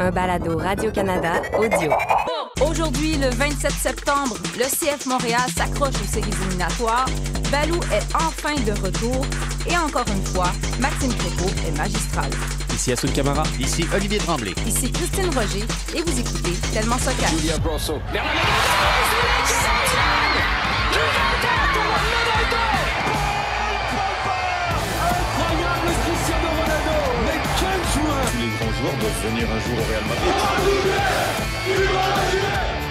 un balado Radio-Canada audio. Aujourd'hui, le 27 septembre, le CF Montréal s'accroche aux séries éliminatoires. Balou est enfin de retour. Et encore une fois, Maxime Crépeau est magistral. Ici Assoud Camara. Ici Olivier Tremblay. Ici Christine Roger et vous écoutez Tellement Soccer. Julia. Joueurs doivent venir un jour au Real Madrid.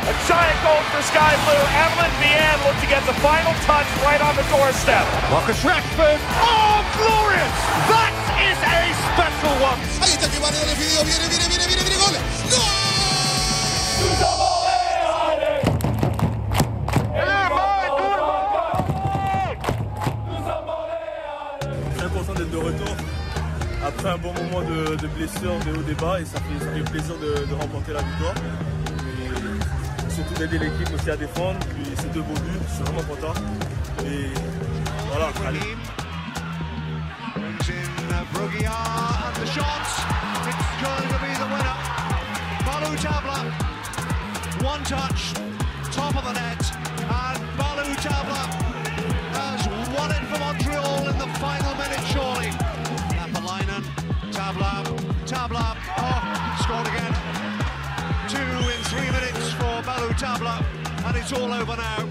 A giant goal for Sky Blue. Evelyn Vianne looked to get the final touch right on the doorstep. Marcus Rashford. Oh, glorious! That is a special one. Ahí está que Mario definido. Viene, viene, viene, viene, viene, gol. Eh, Très content d'être de retour après un bon moment de, de blessure, de haut débat et ça fait, plaisir de, remporter la victoire. Et surtout d'aider l'équipe aussi à défendre. Puis ces deux beaux buts, je suis vraiment content. Et voilà, allez. One touch, top of the net. And Balu Tabla it's all over now.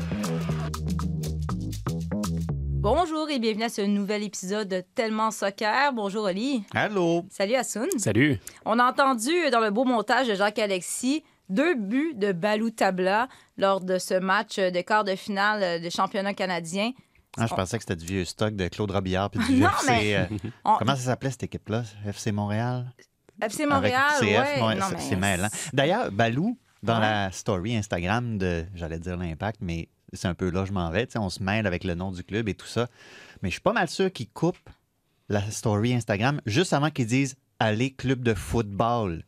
Bonjour et bienvenue à ce nouvel épisode de Tellement Soccer. Bonjour Oli. Allô? Salut Assoun. Salut. On a entendu dans le beau montage de Jacques-Alexis deux buts de Balou Tabla lors de ce match de quart de finale des championnats canadiens. Ah, je pensais que c'était du vieux stock de Claude Robillard puis du Non, FC. mais- euh, On- Comment ça s'appelait cette équipe-là? FC Montréal? FC Montréal, Avec CF, ouais. ouais, non, c'est- mais c'est mêlant. D'ailleurs, Balou, dans Ouais. la story Instagram de, j'allais dire l'impact, mais c'est un peu là, je m'en vais. On se mêle avec le nom du club et tout ça. Mais je suis pas mal sûr qu'ils coupent la story Instagram juste avant qu'ils disent Allez, club de football.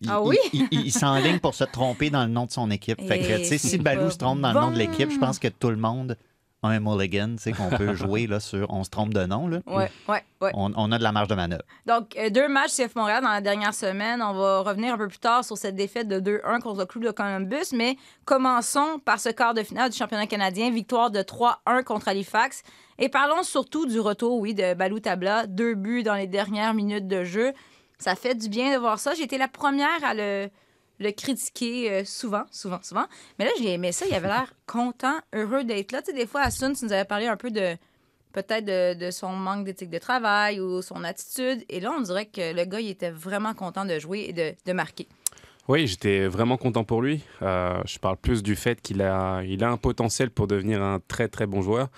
Il- Ah oui? Il, il- il s'enligne pour se tromper dans le nom de son équipe. Fait que, sais, si Balou se trompe dans le nom de l'équipe, je pense que tout le monde un mulligan, tu sais, qu'on peut jouer là, sur On se trompe de nom. Là. Ouais, ouais, ouais. On, on a de la marge de manœuvre. Donc, euh, deux matchs CF Montréal dans la dernière semaine. On va revenir un peu plus tard sur cette défaite de 2-1 contre le club de Columbus, mais commençons par ce quart de finale du championnat canadien, victoire de 3-1 contre Halifax. Et parlons surtout du retour, oui, de Balou Tabla, deux buts dans les dernières minutes de jeu. Ça fait du bien de voir ça. J'ai été la première à le, le critiquer euh, souvent, souvent, souvent. Mais là, j'ai aimé ça. Il avait l'air content, heureux d'être là. Tu sais, des fois, Asun, tu nous avais parlé un peu de peut-être de, de son manque d'éthique de travail ou son attitude. Et là, on dirait que le gars, il était vraiment content de jouer et de, de marquer. Oui, j'étais vraiment content pour lui. Euh, je parle plus du fait qu'il a, il a un potentiel pour devenir un très très bon joueur.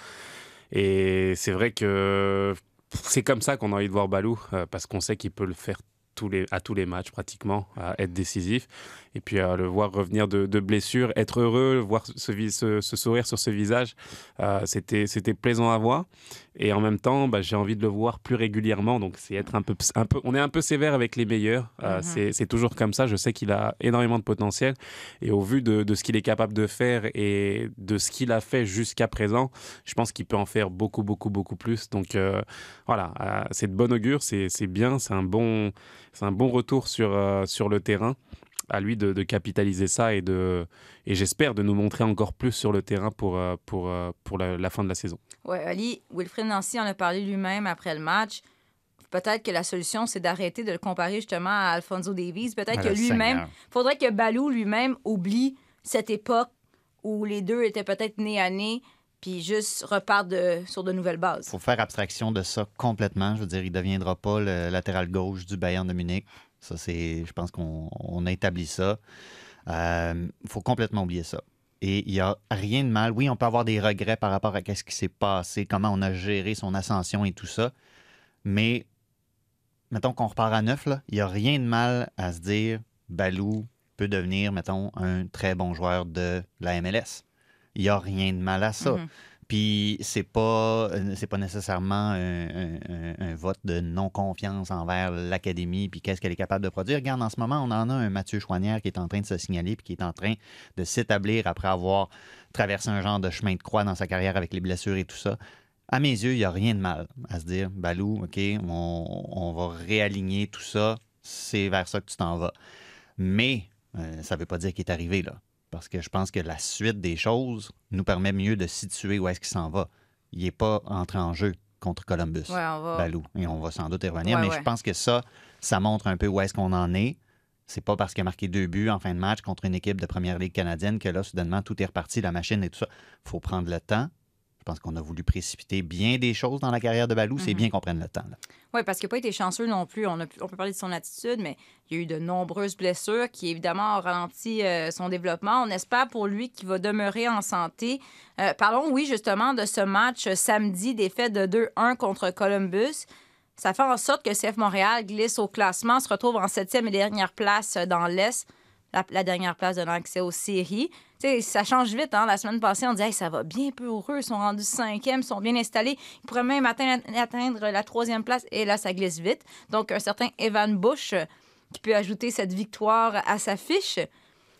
Et c'est vrai que c'est comme ça qu'on a envie de voir Balou, euh, parce qu'on sait qu'il peut le faire tous les, à tous les matchs pratiquement, à être décisif. Et puis à le voir revenir de, de blessure, être heureux, voir ce, ce- ce sourire sur ce visage, euh, c'était, c'était plaisant à voir. Et en même temps, bah, j'ai envie de le voir plus régulièrement. Donc c'est être un peu, un peu, on est un peu sévère avec les meilleurs. Euh, Mhm. c'est, c'est toujours comme ça. Je sais qu'il a énormément de potentiel. Et au vu de, de ce qu'il est capable de faire et de ce qu'il a fait jusqu'à présent, je pense qu'il peut en faire beaucoup, beaucoup, beaucoup plus. Donc euh, voilà, euh, c'est de bon augure, c'est, c'est bien, c'est un bon, c'est un bon retour sur, euh, sur le terrain. À lui de, de capitaliser ça et, de, et j'espère de nous montrer encore plus sur le terrain pour, euh, pour, euh, pour la, la fin de la saison. Ouais, Ali, Wilfred Nancy en a parlé lui-même après le match. Peut-être que la solution, c'est d'arrêter de le comparer justement à Alfonso Davies. Peut-être Ah, que lui-même, faudrait que Balou lui-même oublie cette époque où les deux étaient peut-être nez à nez, puis juste repartent de- sur de nouvelles bases. faut faire abstraction de ça complètement. Je veux dire, il ne deviendra pas le latéral gauche du Bayern de Munich. Je pense qu'on on a établi ça. Il faut complètement oublier ça. Et il n'y a rien de mal. Oui, on peut avoir des regrets par rapport à ce qui s'est passé, comment on a géré son ascension et tout ça. Mais, mettons qu'on repart à neuf, il n'y a rien de mal à se dire Balou peut devenir, mettons, un très bon joueur de la MLS. Il n'y a rien de mal à ça. Mhm. Puis c'est pas euh, c'est pas nécessairement un, un- un- un vote de non-confiance envers l'académie puis qu'est-ce qu'elle est capable de produire. Regarde, en ce moment, on en a un Mathieu Chouanière qui est en train de se signaler puis qui est en train de s'établir après avoir traversé un genre de chemin de croix dans sa carrière avec les blessures et tout ça. À mes yeux, il n'y a rien de mal à se dire, Balou, OK, on, on va réaligner tout ça, c'est vers ça que tu t'en vas. Mais euh, ça ne veut pas dire qu'il est arrivé là. Parce que je pense que la suite des choses nous permet mieux de situer où est-ce qu'il s'en va. Il n'est pas entré en jeu contre Columbus, Ouais, on va- Balou. Et on va sans doute y revenir. Ouais, mais ouais. je pense que ça, ça montre un peu où est-ce qu'on en est. C'est pas parce qu'il a marqué deux buts en fin de match contre une équipe de première ligue canadienne que là, soudainement, tout est reparti, la machine et tout ça. Il faut prendre le temps. Je pense qu'on a voulu précipiter bien des choses dans la carrière de Balou. Mhm. C'est bien qu'on prenne le temps. là. Oui, parce qu'il n'a pas été chanceux non plus. On, a on peut parler de son attitude, mais il y a eu de nombreuses blessures qui, évidemment, ont ralenti euh, son développement. On espère pour lui qu'il va demeurer en santé. Euh, parlons, oui, justement, de ce match euh, samedi, défaite de 2-1 contre Columbus. Ça fait en sorte que CF Montréal glisse au classement, se retrouve en septième et dernière place dans l'Est, la, la dernière place donnant accès aux séries. Ça change vite. Hein? La semaine passée, on disait ça va bien pour eux, ils sont rendus cinquième, ils sont bien installés. Ils pourraient même atteindre, la troisième place. Et là, ça glisse vite. Donc, un certain Evan Bush euh, qui peut ajouter cette victoire à sa fiche.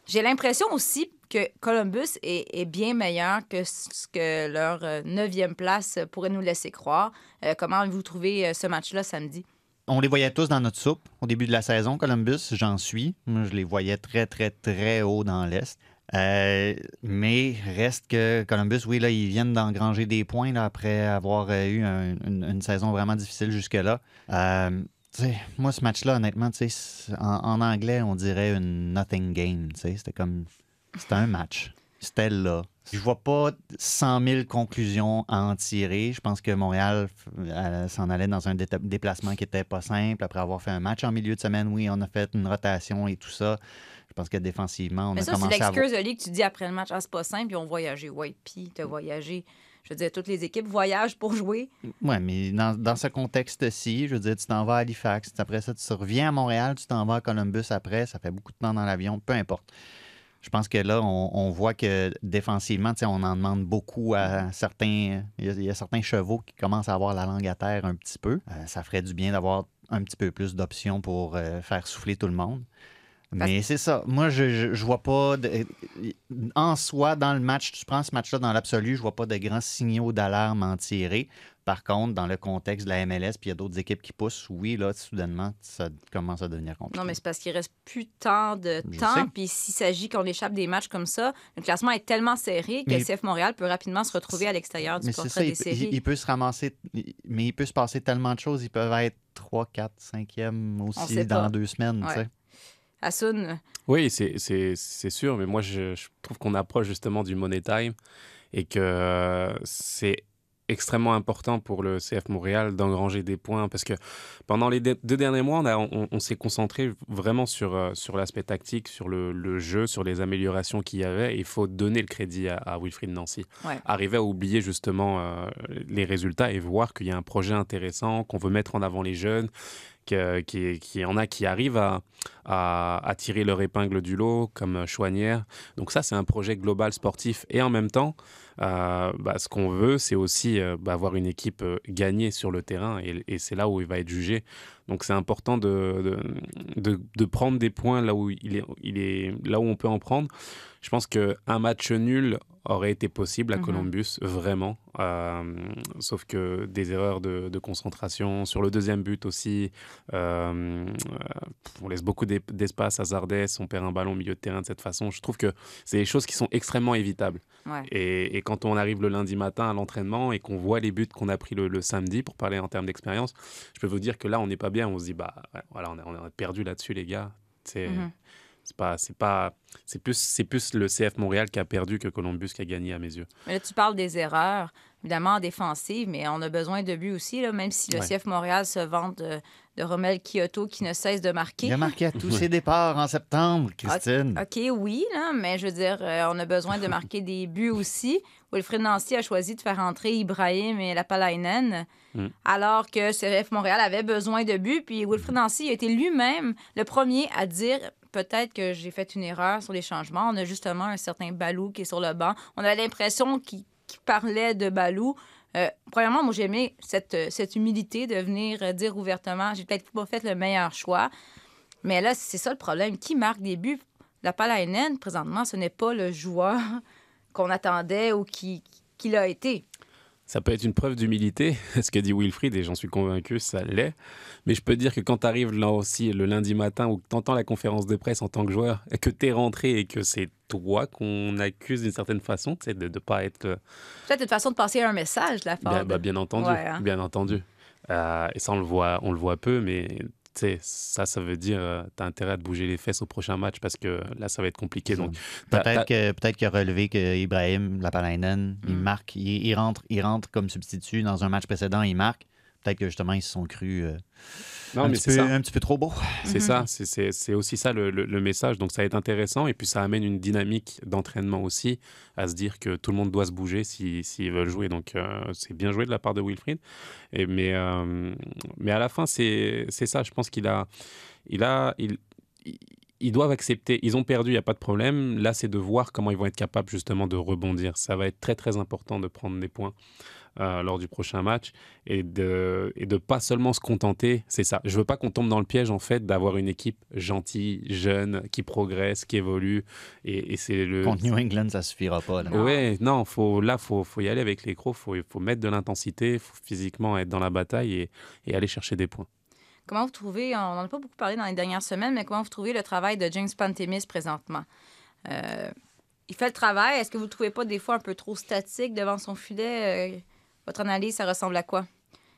J'ai l'impression aussi que Columbus est, bien meilleur que ce que leur euh, neuvième place pourrait nous laisser croire. Euh, comment vous trouvez ce match-là samedi? On les voyait tous dans notre soupe au début de la saison, Columbus, j'en suis. Je les voyais très, très, très haut dans l'Est. Euh, mais reste que Columbus, oui, là, ils viennent d'engranger des points après avoir euh, eu un- une, saison vraiment difficile jusque-là. Euh, moi, ce match-là, honnêtement, en, en anglais, on dirait une nothing game. C'était comme. C'était un match. C'était là. Je vois pas 100 000 conclusions à en tirer. Je pense que Montréal s'en allait dans un dé- déplacement qui était pas simple. Après avoir fait un match en milieu de semaine, oui, on a fait une rotation et tout ça. Je pense que défensivement, on Mais a ça, c'est commencé à avoir... l'excuse, Oli, que tu dis après le match. Ah, c'est pas simple, ils ont voyagé. Oui, puis t'as voyagé. Je veux dire, toutes les équipes voyagent pour jouer. Oui, mais dans, dans ce contexte-ci, je veux dire, tu t'en vas à Halifax, après ça, tu reviens à Montréal, tu t'en vas à Columbus après, ça fait beaucoup de temps dans l'avion, peu importe. Je pense que là, on, on voit que défensivement, tu sais, on en demande beaucoup à certains. Il y, a, il y a certains chevaux qui commencent à avoir la langue à terre un petit peu. Euh, ça ferait du bien d'avoir un petit peu plus d'options pour euh, faire souffler tout le monde. Mais c'est ça. Moi, je, je, je vois pas. de- en soi, dans le match, tu prends ce match-là dans l'absolu, je vois pas de grands signaux d'alarme en tirer. Par contre, dans le contexte de la MLS, puis il y a d'autres équipes qui poussent, oui, là, soudainement, ça commence à devenir compliqué. Non, mais c'est parce qu'il reste plus tant de Je temps. Puis s'il s'agit qu'on échappe des matchs comme ça, le classement est tellement serré que Mais- CF Montréal peut rapidement se retrouver à l'extérieur du Mais portrait ça, des il, séries. il- il peut se ramasser, mais il peut se passer tellement de choses. Ils peuvent être 3, 4, 5e On aussi dans pas. deux semaines. Ouais. Oui, c'est- sûr, mais moi, je, je trouve qu'on approche justement du money time et que c'est extrêmement important pour le CF Montréal d'engranger des points parce que pendant les deux derniers mois, on, a- on- on s'est concentré vraiment sur, euh, sur l'aspect tactique, sur le, le jeu, sur les améliorations qu'il y avait. Il faut donner le crédit à, à Wilfried Nancy. Ouais. Arriver à oublier justement euh, les résultats et voir qu'il y a un projet intéressant, qu'on veut mettre en avant les jeunes, qu'il y en a qui arrivent à, à, tirer leur épingle du lot, comme Chouanière. Donc ça, c'est un projet global sportif. Et en même temps, bah, ce qu'on veut, c'est aussi euh, bah, avoir une équipe euh, gagnée sur le terrain. Et, et c'est là où il va être jugé. Donc c'est important de, de, de- de prendre des points là où, il est, il est, là où on peut en prendre. Je pense qu'un match nul aurait été possible à Mhm. Columbus, vraiment. Euh, sauf que des erreurs de, de concentration. Sur le deuxième but aussi, euh, euh, on laisse beaucoup d'e- d'espace à Zardes, on perd un ballon au milieu de terrain de cette façon. Je trouve que c'est des choses qui sont extrêmement évitables. Ouais. Et, et quand on arrive le lundi matin à l'entraînement et qu'on voit les buts qu'on a pris le, samedi, pour parler en termes d'expérience, je peux vous dire que là, on n'est pas bien. On se dit, bah voilà, on a perdu là-dessus, les gars. C'est Mhm. C'est pas, c'est pas, c'est plus, c'est plus le CF Montréal qui a perdu que Columbus qui a gagné à mes yeux. Mais là, tu parles des erreurs, évidemment en défensive, mais on a besoin de buts aussi, là, même si le Ouais. CF Montréal se vante de, de Romel Kyoto qui ne cesse de marquer. Il a marqué à tous ses départs en septembre, Christine. OK, oui, là, mais je veux dire, euh, on a besoin de marquer des buts aussi. Wilfred Nancy a choisi de faire entrer Ibrahim et Lapalainen, Mm. alors que CF Montréal avait besoin de buts. Puis Wilfred Nancy a été lui-même le premier à dire peut-être que j'ai fait une erreur sur les changements. On a justement un certain Balou qui est sur le banc. On a l'impression qu'il parlait de Balou. Euh, premièrement, moi, j'ai aimé cette, cette humilité de venir euh, dire ouvertement j'ai peut-être pas fait le meilleur choix. Mais là, c'est ça le problème. Qui marque des buts? La Palainen, présentement, ce n'est pas le joueur qu'on attendait ou qui, qui l'a été. Ça peut être une preuve d'humilité, ce que dit Wilfried, et j'en suis convaincu, ça l'est. Mais je peux dire que quand tu arrives là aussi le lundi matin ou que tu entends la conférence de presse en tant que joueur, et que tu es rentré et que c'est toi qu'on accuse d'une certaine façon, de ne pas être. euh, Peut-être une façon de passer un message, la Bien, Ford. bah, bien entendu, Ouais, hein. bien entendu. Euh, et ça, on le voit, on le voit peu, mais ça, ça veut dire euh, t'as intérêt à te bouger les fesses au prochain match parce que là, ça va être compliqué. Donc, Peut-être que peut-être qu'il a relevé que Ibrahim Lapalainen, il Mm. marque, il, il rentre, il rentre comme substitut dans un match précédent, il marque. Peut-être que justement ils se sont crus euh, Non, un, mais petit c'est peu, ça. un petit peu trop beau. C'est ça, c'est- aussi ça le, le- le message. Donc ça va être intéressant et puis ça amène une dynamique d'entraînement aussi à se dire que tout le monde doit se bouger s'ils s'ils veulent jouer. Donc euh, c'est bien joué de la part de Wilfried. Et, mais, euh, mais à la fin, c'est c'est ça. Je pense qu'il a, il a, il, il- ils doivent accepter. Ils ont perdu, il n'y a pas de problème. Là, c'est de voir comment ils vont être capables justement de rebondir. Ça va être très très important de prendre des points. Euh, lors du prochain match et de et de pas seulement se contenter c'est ça je veux pas qu'on tombe dans le piège en fait d'avoir une équipe gentille jeune qui progresse qui évolue et, et c'est le Contre New England, ça suffira pas. là. Ouais, non, faut, là, faut, faut y aller avec les crocs, faut, faut mettre de l'intensité, faut physiquement être dans la bataille et, et aller chercher des points. Comment vous trouvez, on n'en a pas beaucoup parlé dans les dernières semaines, mais comment vous trouvez le travail de James Pantemis présentement? Euh, il fait le travail. Est-ce que vous ne le trouvez pas des fois un peu trop statique devant son filet? Votre analyse, ça ressemble à quoi?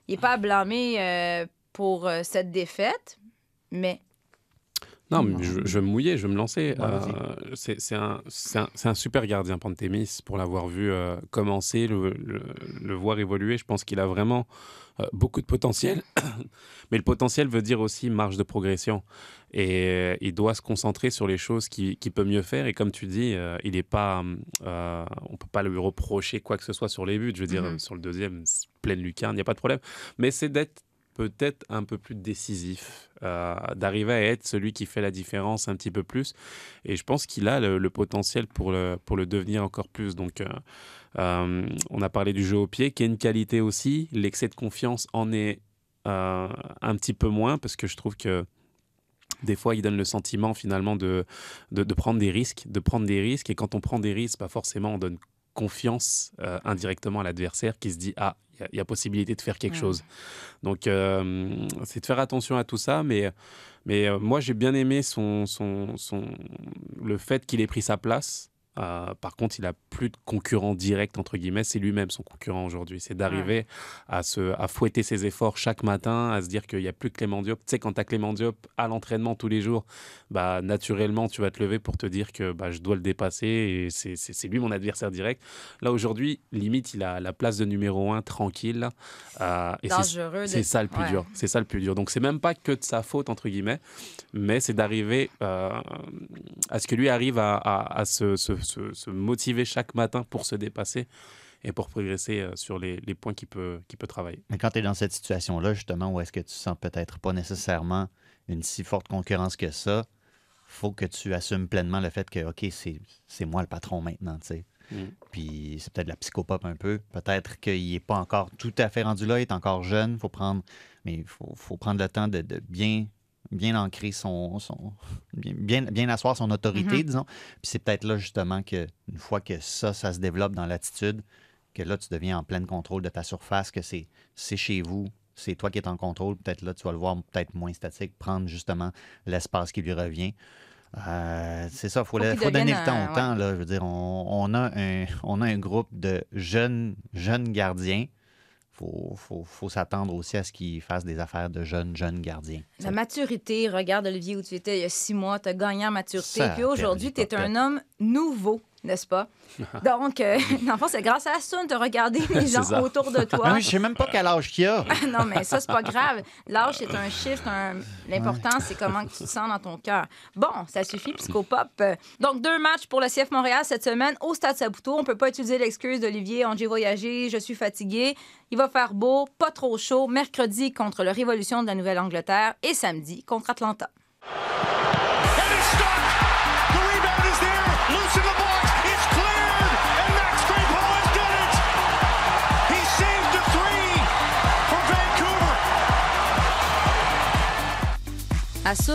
Il n'est pas à blâmer euh, pour euh, cette défaite, mais Non, mais je, je vais me mouiller, je vais me lancer. Ouais, vas-y. Euh, c'est un, super gardien, Pantémis, pour l'avoir vu euh, commencer, le, le- le voir évoluer. Je pense qu'il a vraiment euh, beaucoup de potentiel. Mais le potentiel veut dire aussi marge de progression. Et il doit se concentrer sur les choses qu'il peut mieux faire. Et comme tu dis, il est pas, on peut pas lui reprocher quoi que ce soit sur les buts. Je veux dire, Mhm. sur le deuxième, pleine lucarne, il n'y a pas de problème. Mais c'est d'être peut-être un peu plus décisif, euh, d'arriver à être celui qui fait la différence un petit peu plus. Et je pense qu'il a le, potentiel pour le, pour le devenir encore plus. Donc, euh, euh, on a parlé du jeu au pied, qui est une qualité aussi. L'excès de confiance en est un petit peu moins, parce que je trouve que des fois, il donne le sentiment finalement de, de, de prendre des risques, de prendre des risques. Et quand on prend des risques, pas forcément, on donne confiance euh, indirectement à l'adversaire qui se dit ah il y a- il y, a possibilité de faire quelque chose. Donc euh, c'est de faire attention à tout ça mais mais euh, moi j'ai bien aimé son, son, son le fait qu'il ait pris sa place Euh, par contre, il a plus de concurrent direct entre guillemets. C'est lui-même son concurrent aujourd'hui. C'est d'arriver à se à fouetter ses efforts chaque matin, à se dire qu'il n'y a plus que Clément Diop. Tu sais, quand tu as Clément Diop à l'entraînement tous les jours, bah naturellement tu vas te lever pour te dire que bah, je dois le dépasser et c'est- lui mon adversaire direct. Là aujourd'hui, limite, il a la place de numéro un tranquille. euh, et c'est- dangereux. de- c'est ça le plus Ouais. dur. C'est ça le plus dur. Donc c'est même pas que de sa faute entre guillemets, mais c'est d'arriver euh, à ce que lui arrive à, à- à se, se- se- se motiver chaque matin pour se dépasser et pour progresser euh, sur les, les points qu'il peut, peut travailler. Mais quand tu es dans cette situation-là, justement, où est-ce que tu sens peut-être pas nécessairement une si forte concurrence que ça, faut que tu assumes pleinement le fait que, OK, c'est moi le patron maintenant, tu sais. Mm. Puis c'est peut-être la psychopop un peu. Peut-être qu'il n'est pas encore tout à fait rendu là, il est encore jeune, faut prendre, mais il faut, faut prendre le temps de, de bien bien ancrer son, son bien, bien, asseoir son autorité, Mhm. disons. Puis c'est peut-être là justement que une fois que ça, ça se développe dans l'attitude, que là, tu deviens en plein contrôle de ta surface, que c'est chez vous, c'est toi qui es en contrôle. Peut-être là, tu vas le voir peut-être moins statique, prendre justement l'espace qui lui revient. Euh, c'est ça, il faut, Faut donner le temps au temps. Là, je veux dire, on, on a un, on a un groupe de jeunes, jeunes gardiens. Il faut, faut, faut s'attendre aussi à ce qu'ils fassent des affaires de jeunes, jeunes gardiens. La maturité, regarde Olivier où tu étais il y a six mois, tu as gagné en maturité. Ça Puis aujourd'hui, tu es un homme nouveau, n'est-ce pas? Donc, euh, dans le fond, c'est grâce à ça de regarder les gens ça. autour de Ah, toi. mais je sais même pas quel âge qu'il a. non, mais ça, c'est pas grave. L'âge, c'est un chiffre. un- L'important, c'est comment tu te sens dans ton cœur. Bon, ça suffit, Psychopop. Donc, deux matchs pour le CF Montréal cette semaine au Stade Saputo. On peut pas utiliser l'excuse d'Olivier. On j'ai voyagé, je suis fatigué. Il va faire beau, pas trop chaud. Mercredi contre le Révolution de la Nouvelle-Angleterre et samedi contre Atlanta.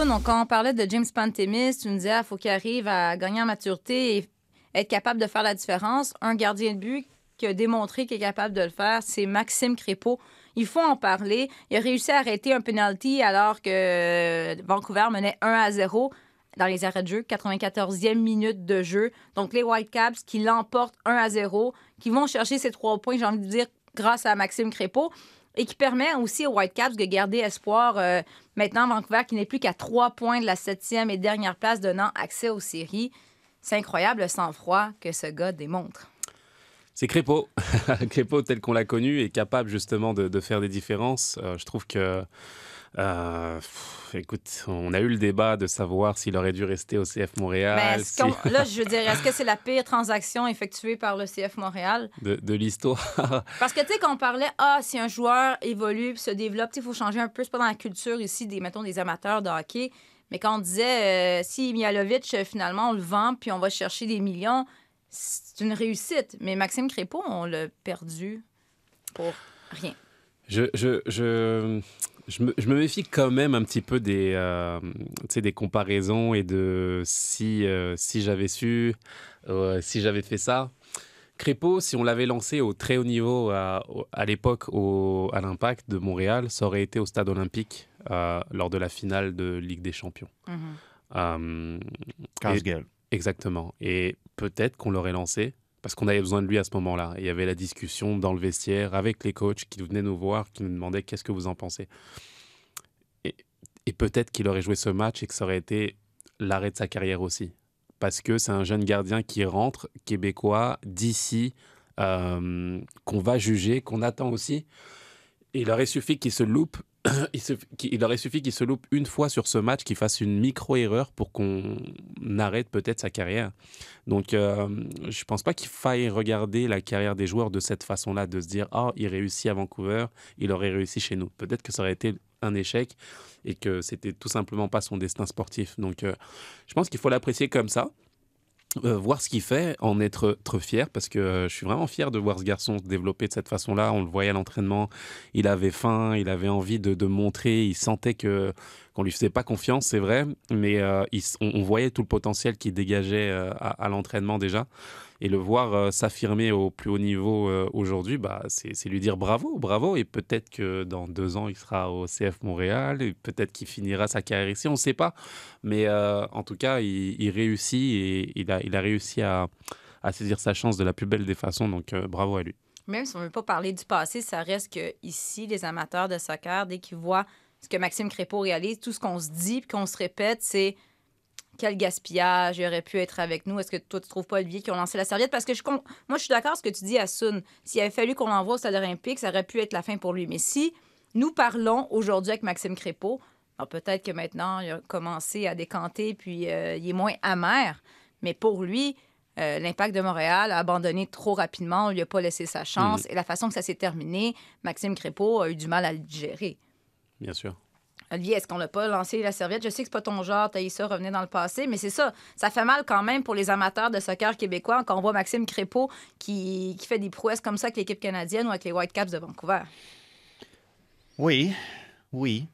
Donc, quand on parlait de James Pantemis, tu me disais qu'il faut qu'il arrive à gagner en maturité et être capable de faire la différence. Un gardien de but qui a démontré qu'il est capable de le faire, c'est Maxime Crépeau. Il faut en parler. Il a réussi à arrêter un penalty alors que Vancouver menait 1 à 0 dans les arrêts de jeu, 94e minute de jeu. Donc, les Whitecaps qui l'emportent 1 à 0, qui vont chercher ces trois points, j'ai envie de dire, grâce à Maxime Crépeau, et qui permet aussi aux Whitecaps de garder espoir. euh, maintenant, Vancouver qui n'est plus qu'à trois points de la septième et dernière place, donnant accès aux séries. C'est incroyable le sang-froid que ce gars démontre. C'est Crépeau. Crépeau, tel qu'on l'a connu, est capable justement de, faire des différences. Euh, je trouve que. Euh, pff, écoute, on a eu le débat de savoir s'il aurait dû rester au CF Montréal. Si- là, je veux dire, est-ce que c'est la pire transaction effectuée par le CF Montréal? de, de l'histoire. Parce que, tu sais, quand on parlait, ah, si un joueur évolue se développe, il faut changer un peu. C'est pas dans la culture ici, des, mettons, des amateurs de hockey. Mais quand on disait, euh, si Mialovic, euh, finalement, on le vend puis on va chercher des millions, c'est une réussite. Mais Maxime Crépeau, on l'a perdu pour rien. Je, je, je, je, me, je me méfie quand même un petit peu des, euh, tu sais, des comparaisons et de si, euh, si j'avais su, euh, si j'avais fait ça. Crépeau, si on l'avait lancé au très haut niveau à, au- à l'époque au, à l'Impact de Montréal, ça aurait été au stade olympique euh, lors de la finale de Ligue des Champions. Euh, Casse-gueule. Exactement. Et peut-être qu'on l'aurait lancé parce qu'on avait besoin de lui à ce moment-là. Et Il y avait la discussion dans le vestiaire avec les coachs qui venaient nous voir, qui nous demandaient qu'est-ce que vous en pensez. Et, peut-être qu'il aurait joué ce match et que ça aurait été l'arrêt de sa carrière aussi. Parce que c'est un jeune gardien qui rentre, québécois, d'ici, euh, qu'on va juger, qu'on attend aussi. Et il aurait suffi qu'il se loupe. Il, aurait suffi qu'il se loupe une fois sur ce match, qu'il fasse une micro-erreur pour qu'on arrête peut-être sa carrière. Donc, euh, je pense pas qu'il faille regarder la carrière des joueurs de cette façon-là, de se dire Ah, il réussit à Vancouver, il aurait réussi chez nous. Peut-être que ça aurait été un échec et que c'était tout simplement pas son destin sportif. Donc, euh, je pense qu'il faut l'apprécier comme ça. Euh, voir ce qu'il fait, en être très fier, parce que euh, je suis vraiment fier de voir ce garçon se développer de cette façon-là. On le voyait à l'entraînement, il avait faim, il avait envie de, de montrer, il sentait que qu'on lui faisait pas confiance, c'est vrai, mais euh, il on voyait tout le potentiel qu'il dégageait euh, à, à l'entraînement déjà. Et le voir euh, s'affirmer au plus haut niveau euh, aujourd'hui, bah, c'est lui dire bravo, bravo. Et peut-être que dans deux ans, il sera au CF Montréal, et peut-être qu'il finira sa carrière ici, on ne sait pas. Mais euh, en tout cas, il, réussit et il a, réussi à, saisir sa chance de la plus belle des façons. Donc bravo à lui. Même si on ne veut pas parler du passé, ça reste que ici, les amateurs de soccer, dès qu'ils voient ce que Maxime Crépeau réalise, tout ce qu'on se dit puis qu'on se répète, c'est quel gaspillage, il aurait pu être avec nous. Est-ce que toi, tu trouves pas, Olivier, qu'ils ont lancé la serviette? Parce que je, moi, je suis d'accord avec ce que tu dis à Sun. S'il avait fallu qu'on l'envoie au stade olympique, ça aurait pu être la fin pour lui. Mais si nous parlons aujourd'hui avec Maxime Crépeau, alors peut-être que maintenant, il a commencé à décanter puis euh, il est moins amer. Mais pour lui, euh, l'impact de Montréal a abandonné trop rapidement. On lui a pas laissé sa chance. Et la façon que ça s'est terminé, Maxime Crépeau a eu du mal à le digérer. Bien sûr. Olivier, est-ce qu'on l'a pas lancé la serviette? Je sais que c'est pas ton genre, t'as eu ça, revenir dans le passé, mais c'est ça. Ça fait mal quand même pour les amateurs de soccer québécois quand on voit Maxime Crépeau qui, qui fait des prouesses comme ça avec l'équipe canadienne ou avec les Whitecaps de Vancouver. Oui, oui.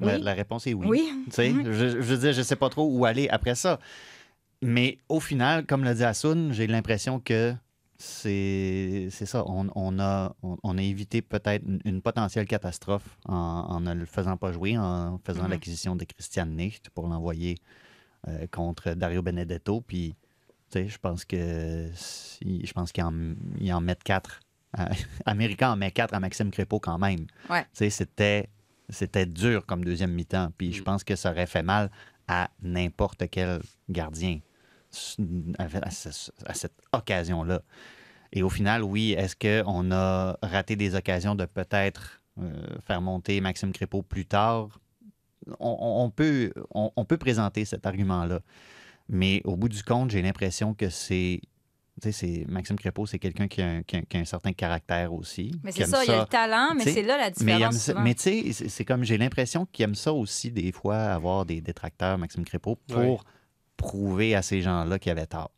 La, Oui? la réponse est oui. Oui? Tu sais, Mhm. je, je veux dire, je sais pas trop où aller après ça. Mais au final, comme l'a dit Asun, j'ai l'impression que c'est ça. On, on a, on, on a évité peut-être une, une potentielle catastrophe en, en ne le faisant pas jouer, en faisant Mhm. l'acquisition de Christian Nicht pour l'envoyer euh, contre Dario Benedetto. Puis, tu sais, je pense que si- je pense qu'ils en, ils en mettent quatre. Américain en met quatre à Maxime Crépeau quand même. Ouais. Tu sais, c'était, c'était dur comme deuxième mi-temps. Puis Mm. je pense que ça aurait fait mal à n'importe quel gardien à, à ce- à cette occasion-là. Et au final, oui, est-ce qu'on a raté des occasions de peut-être euh, faire monter Maxime Crépeau plus tard? On, peut, on, on peut présenter cet argument-là. Mais au bout du compte, j'ai l'impression que c'est. Tu sais, c'est- Maxime Crépeau, c'est quelqu'un qui a, un, qui a- qui a un certain caractère aussi. Mais c'est ça, il y a le talent, mais c'est là la différence. mais tu sais, c'est- c'est comme j'ai l'impression qu'il aime ça aussi, des fois, avoir des détracteurs, Maxime Crépeau, pour Ouais. Prouver à ces gens-là qu'il avait tort.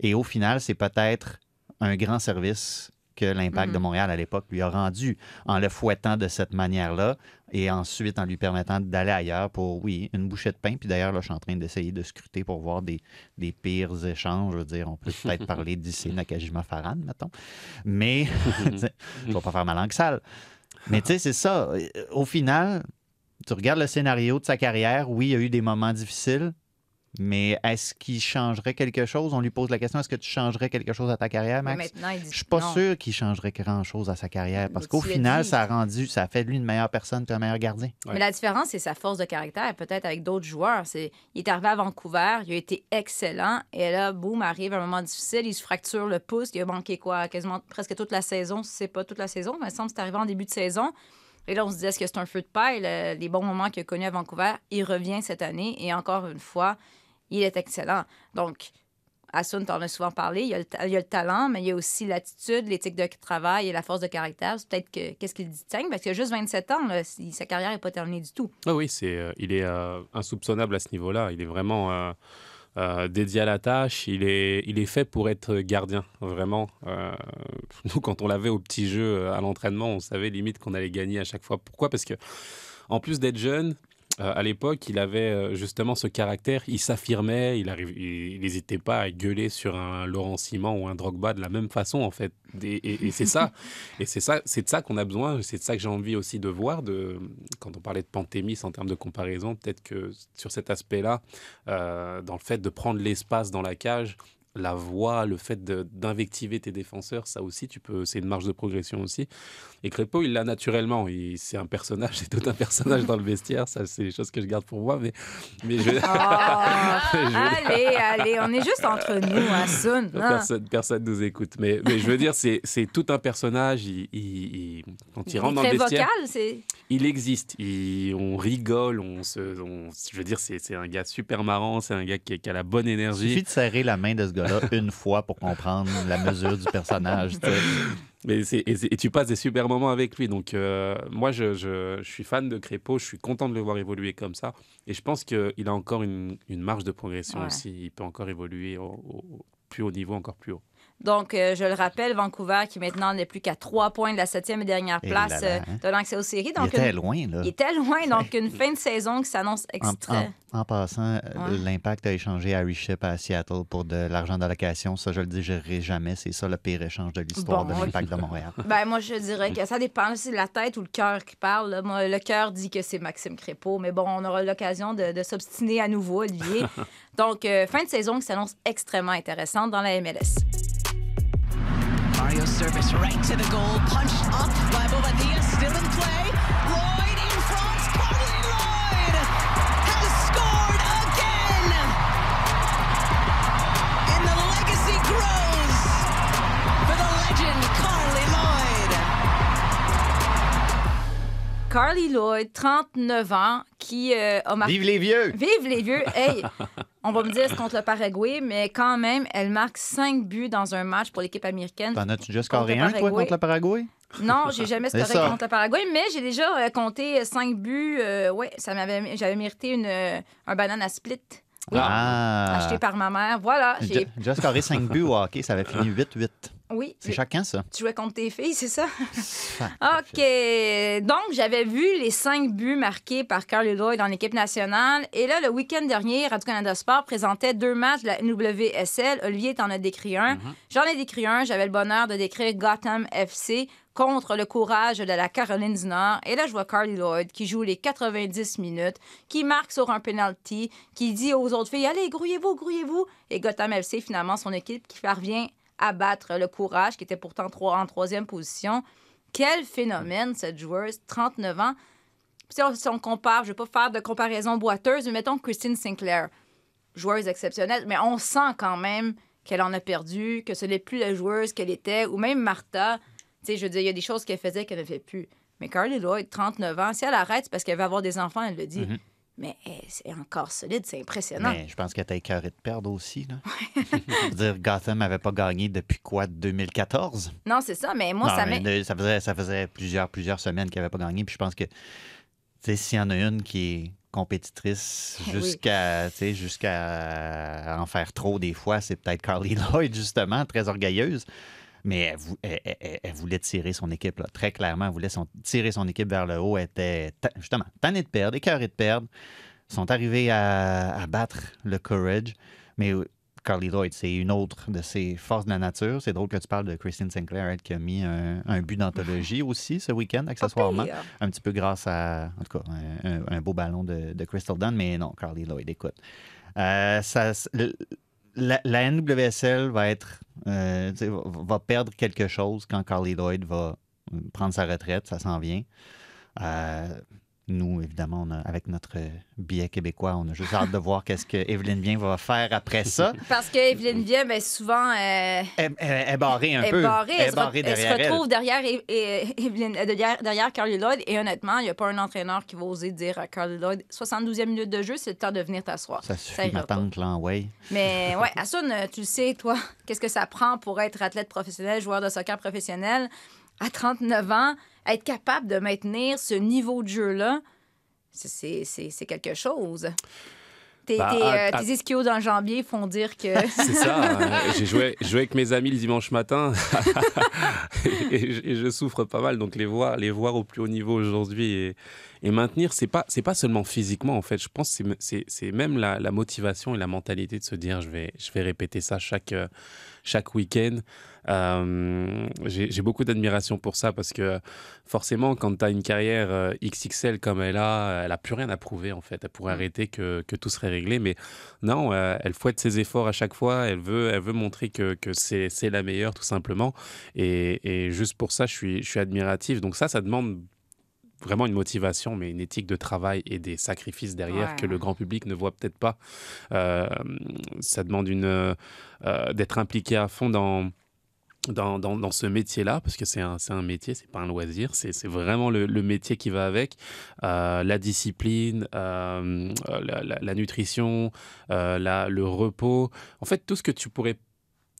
Et au final, c'est peut-être un grand service que l'impact Mhm. de Montréal à l'époque lui a rendu en le fouettant de cette manière-là et ensuite en lui permettant d'aller ailleurs pour, oui, une bouchée de pain. Puis d'ailleurs, là, je suis en train d'essayer de scruter pour voir des, des pires échanges. Je veux dire, on peut peut-être parler d'ici Nakajima Farhan, mettons. Mais, je ne vais pas faire ma langue sale. Mais tu sais, c'est ça. Au final, tu regardes le scénario de sa carrière. Oui, il y a eu des moments difficiles, mais est-ce qu'il changerait quelque chose? On lui pose la question, est-ce que tu changerais quelque chose à ta carrière, Mais Max? maintenant, il dit Je suis pas non. sûr qu'il changerait grand-chose à sa carrière parce qu'au final, ça a rendu, ça a fait de lui une meilleure personne et un meilleur gardien. Mais la différence, c'est sa force de caractère, peut-être avec d'autres joueurs. C'est, il est arrivé à Vancouver, il a été excellent, et là, boum, arrive un moment difficile, il se fracture le pouce, il a manqué quoi, quasiment presque toute la saison, si c'est pas toute la saison, mais il me semble que c'est arrivé en début de saison. Et là, on se dit, est-ce que c'est un feu de paille? Le- les bons moments qu'il a connus à Vancouver, il revient cette année, et encore une fois, il est excellent. Donc, Asun, t'en as souvent parlé, il y, a le, il le talent, mais il y a aussi l'attitude, l'éthique de travail et la force de caractère. Peut-être que qu'est-ce qu'il distingue, parce qu'il a juste 27 ans, sa carrière n'est pas terminée du tout. Ah oui, c'est, euh, il est euh, insoupçonnable à ce niveau-là. Il est vraiment euh, dédié à la tâche. Il est, il est fait pour être gardien, vraiment. Nous, quand on l'avait au petit jeu à l'entraînement, on savait limite qu'on allait gagner à chaque fois. Pourquoi? Parce que, en plus d'être jeune, euh, à l'époque, il avait euh, justement ce caractère. Il s'affirmait. Il n'hésitait pas à gueuler sur un Laurent Simon ou un Drogba de la même façon, en fait. Et, et- et c'est ça. Et c'est ça, c'est de ça qu'on a besoin. C'est de ça que j'ai envie aussi de voir. De, quand on parlait de Pantémis en termes de comparaison, peut-être que sur cet aspect-là, euh, dans le fait de prendre l'espace dans la cage, la voix, le fait d'invectiver tes défenseurs, ça aussi, tu peux, c'est une marge de progression aussi. Et Crépeau, il l'a naturellement. Il- C'est un personnage, c'est tout un personnage dans le vestiaire. Ça, c'est des choses que je garde pour moi. Mais, mais je, Ah, Je- allez, allez, on est juste entre nous, Asun. hein. Personne, personne nous écoute. Mais, mais je veux dire, c'est c'est tout un personnage. Il, il- il- quand il, Il rentre dans le vestiaire, vocal, c'est... il existe. Il- on rigole. On se, on- je veux dire, c'est un gars super marrant. C'est un gars qui, qui a la bonne Il énergie. suffit de serrer la main de ce une fois pour comprendre la mesure du personnage. Mais c'est- et, c'est- et tu passes des super moments avec lui. Donc, euh, moi, je, je- je suis fan de Crépeau. Je suis content de le voir évoluer comme ça. Et je pense qu'il a encore une, une marge de progression Ouais. aussi. Il peut encore évoluer au, au plus haut niveau, encore plus haut. Donc, euh, je le rappelle, Vancouver qui maintenant n'est plus qu'à trois points de la septième et dernière Et place là là, euh, hein? de l'accès aux séries. Il Donc, était une- loin, là. il était loin. Donc, une fin de saison qui s'annonce extrême. en- en passant, euh, Ouais. l'impact a échangé Harry Ship à Seattle pour de l'argent d'allocation. Ça, je le digérerai jamais. C'est ça le pire échange de l'histoire Bon, de l'impact de Montréal. Ben, moi, je dirais que ça dépend. Si c'est la tête ou le cœur qui parle. Moi, le cœur dit que c'est Maxime Crépeau. Mais bon, on aura l'occasion de, de s'obstiner à nouveau, Olivier. Donc, euh, fin de saison qui s'annonce extrêmement intéressante dans la MLS. Mario service right to the goal, punched up by Bobadilla, still in play. Lloyd in front, Carly Lloyd has scored again. And the legacy grows for the legend Carly Lloyd. Carly Lloyd, 39 ans, qui euh, a marqué. Vive les vieux! Vive les vieux! Hey, on va me dire c'est contre le Paraguay, mais quand même, elle marque 5 buts dans un match pour l'équipe américaine. T'en as-tu déjà scoré un, toi, contre le Paraguay? Non, j'ai jamais scoré contre le Paraguay, mais j'ai déjà euh, compté 5 buts. euh, ouais, ça m'avait, j'avais mérité une, euh, un banana split. Oui. Ah! Acheté par ma mère. Voilà. J'ai J'ai... déjà scoré 5 buts au hockey. Ça avait fini 8-8. Oui. C'est chacun, ça. Tu jouais contre tes filles, c'est ça? OK. Donc, j'avais vu les cinq buts marqués par Carly Lloyd en équipe nationale. Et là, le week-end dernier, Radio-Canada Sport présentait deux matchs de la NWSL. Olivier t'en a décrit un. J'en ai décrit un. J'avais le bonheur de décrire Gotham FC contre le courage de la Caroline du Nord. Et là, je vois Carly Lloyd qui joue les 90 minutes, qui marque sur un penalty, qui dit aux autres filles Allez, grouillez-vous, grouillez-vous. Et Gotham FC, finalement, son équipe qui parvient à battre le courage, qui était pourtant en troisième position. Quel phénomène, cette joueuse, 39 ans. Si on, compare, je ne vais pas faire de comparaison boiteuse, mais mettons Christine Sinclair, joueuse exceptionnelle, mais on sent quand même qu'elle en a perdu, que ce n'est plus la joueuse qu'elle était, ou même Martha. Je veux dire, il y a des choses qu'elle faisait qu'elle ne fait plus. Mais Carly Lloyd, 39 ans, si elle arrête, c'est parce qu'elle veut avoir des enfants, elle le dit. Mhm. Mais eh, c'est encore solide, c'est impressionnant. Mais je pense qu'elle était écœurée de perdre aussi. Là. Je veux dire, Gotham n'avait pas gagné depuis quoi, 2014? Non, c'est ça, mais moi, Non, ça mais ça, faisait, ça faisait plusieurs, plusieurs semaines qu'elle n'avait pas gagné. Puis je pense que, tu sais, s'il y en a une qui est compétitrice Eh oui. jusqu'à jusqu'à en faire trop des fois, c'est peut-être Carly Lloyd, justement, très orgueilleuse. Mais elle, vou- elle- elle- elle voulait tirer son équipe, là. très clairement. Elle voulait son- tirer son équipe vers le haut. Elle était ta- justement tannée de perdre, écœurée de perdre. Ils sont arrivés à, à battre le Courage. Mais Carly Lloyd, c'est une autre de ses forces de la nature. C'est drôle que tu parles de Christine Sinclair, elle, qui a mis un, un but d'anthologie aussi ce week-end, accessoirement. Un petit peu grâce à, en tout cas, un, un- un beau ballon de, de Crystal Dunn. Mais non, Carly Lloyd, écoute. Euh, ça, le- la, NWSL va être euh, va perdre quelque chose quand Carly Lloyd va euh, prendre sa retraite, ça s'en vient. Euh, nous, évidemment, on a- avec notre billet québécois, on a juste hâte de voir qu'est-ce que Evelyne Bien va faire après ça. Parce que Evelyne Vieux, ben, souvent, euh, Elle, elle- elle est barrée un elle peu. barrée. Elle se, barrée elle se derrière elle. retrouve derrière, E- E- Evelyne- euh, derrière, derrière Carly Lloyd. Et honnêtement, il n'y a pas un entraîneur qui va oser dire à Carly Lloyd 72e minute de jeu, c'est le temps de venir t'asseoir. Ça suffit, ma tante, là, ouais. Mais ouais, Asun, euh, tu le sais, toi, qu'est-ce que ça prend pour être athlète professionnel, joueur de soccer professionnel? À 39 ans, être capable de maintenir ce niveau de jeu-là, c'est- c'est c'est- c'est quelque chose. Tes, Bah, à- euh, à- ischios dans le jambier font dire que. C'est ça. euh, J'ai joué, joué avec mes amis le dimanche matin et, je, et je souffre pas mal. Donc les voir, les voir au plus haut niveau aujourd'hui et, et maintenir, c'est pas, c'est pas seulement physiquement en fait. Je pense que c'est- c'est, c'est même la, la motivation et la mentalité de se dire je vais, je vais répéter ça chaque, euh, chaque week-end. Euh, j'ai, beaucoup d'admiration pour ça parce que forcément, quand tu as une carrière euh, XXL comme elle a, elle a plus rien à prouver en fait. Elle pourrait arrêter que, que tout serait réglé, mais non, euh, elle fouette ses efforts à chaque fois. Elle veut, elle veut montrer que, que c'est, c'est la meilleure tout simplement. Et, et juste pour ça, je suis, je suis admiratif. Donc ça, ça demande vraiment une motivation, mais une éthique de travail et des sacrifices derrière Ouais. que le grand public ne voit peut-être pas. Euh, ça demande une, euh, d'être impliqué à fond dans, dans, dans, dans ce métier-là, parce que c'est un, c'est un métier, c'est pas un loisir, c'est c'est vraiment le, le métier qui va avec. Euh, la discipline, euh, la, la- la nutrition, euh, la- le repos. En fait, tout ce que tu pourrais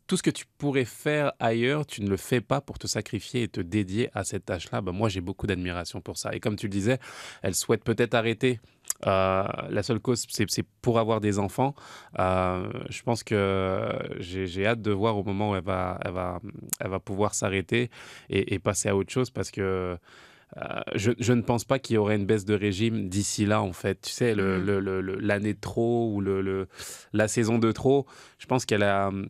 tout ce que tu pourrais faire ailleurs, tu ne le fais pas pour te sacrifier et te dédier à cette tâche-là. Ben, moi, j'ai beaucoup d'admiration pour ça. Et comme tu le disais, elle souhaite peut-être arrêter. Euh, la seule cause, c'est pour avoir des enfants. Euh, je pense que j'ai j'ai hâte de voir au moment où elle va, elle va, elle va pouvoir s'arrêter et, et passer à autre chose parce que euh, je, je ne pense pas qu'il y aurait une baisse de régime d'ici là, en fait. Tu sais, le- Mhm. le- le- le- l'année de trop ou le, la saison de trop, je pense qu'elle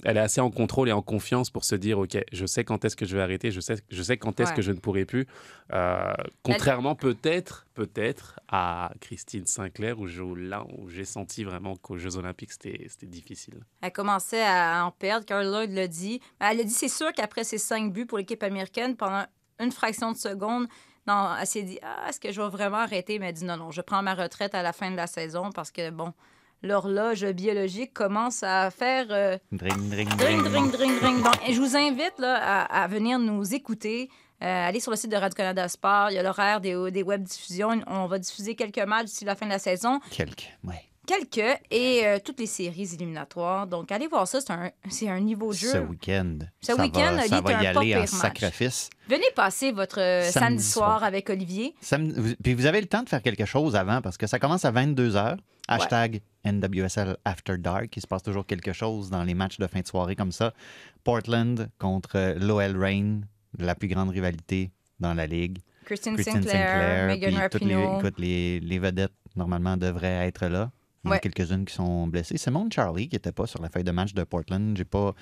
elle est assez en contrôle et en confiance pour se dire, OK, je sais quand est-ce que je vais arrêter, je sais, je sais quand est-ce Ouais. que je ne pourrai plus. Euh, contrairement peut-être, peut-être à Christine Sinclair, où, je- où là où j'ai senti vraiment qu'aux Jeux Olympiques, c'était c'était difficile. Elle commençait à en perdre. Carl Lloyd l'a dit. Elle a dit c'est sûr qu'après ses cinq buts pour l'équipe américaine, pendant une fraction de seconde, non, elle s'est dit ah, est-ce que je vais vraiment arrêter? Mais elle dit non, non, je prends ma retraite à la fin de la saison parce que, bon, l'horloge biologique commence à faire. euh, Dring, dring, Dring, dring. dring, dring, dring. Donc, je vous invite là, à, à venir nous écouter. Euh, allez sur le site de Radio-Canada Sport. Il y a l'horaire des, des web diffusions. On va diffuser quelques matchs d'ici la fin de la saison. Quelques, ouais. Quelques et euh, toutes les séries éliminatoires. Donc, allez voir ça. C'est un, c'est un niveau de jeu. Ce week-end. Ce ça week-end, va, ça va y aller en match. sacrifice. Venez passer votre euh, samedi, Samedi soir, soir. avec Olivier. Sam- vous- Puis vous avez le temps de faire quelque chose avant parce que ça commence à 22h. Hashtag NWSL After Dark. Il se passe toujours quelque chose dans les matchs de fin de soirée comme ça. Portland contre l'OL Reign, la plus grande rivalité dans la ligue. Christine, Christine Sinclair, Megan toutes les, Rapinoe. écoute, les, les vedettes, normalement, devraient être là. Il y en a quelques-unes qui sont blessées. C'est mon Charlie qui n'était pas sur la feuille de match de Portland. J'ai pas.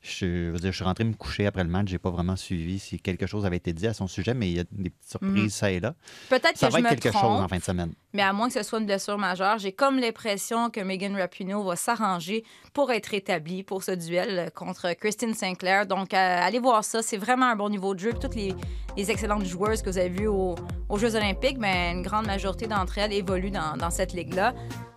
Je, veux dire, je suis rentré me coucher après le match. J'ai pas vraiment suivi si quelque chose avait été dit à son sujet, mais il y a des petites surprises Mhm. ça et là. Peut-être Ça que va je être me quelque trompe. chose en fin de semaine. Mais à moins que ce soit une blessure majeure, j'ai comme l'impression que Megan Rapinoe va s'arranger pour être rétablie pour ce duel euh, contre Christine Sinclair. Donc, euh, allez voir ça. C'est vraiment un bon niveau de jeu. Puis Toutes les, les excellentes joueuses que vous avez vues au- aux Jeux olympiques, mais une grande majorité d'entre elles évoluent dans, dans cette ligue-là.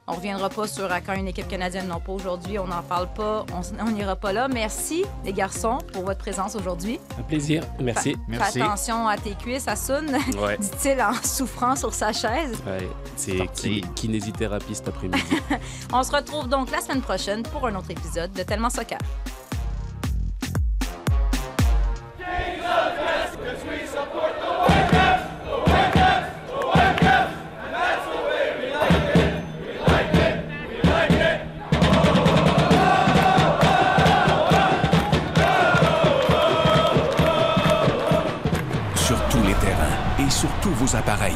On reviendra pas sur à quand une équipe canadienne non pas aujourd'hui. On n'en parle pas. On n'ira pas là. Merci, les garçons, pour votre présence aujourd'hui. Un plaisir. Merci. Fais attention à tes cuisses, Assoun, Ouais. dit-il en souffrant sur sa chaise. Ouais, c'est kinésithérapeute après-midi. On se retrouve donc la semaine prochaine pour un autre épisode de Tellement Soccer. sur tous les terrains et sur tous vos appareils.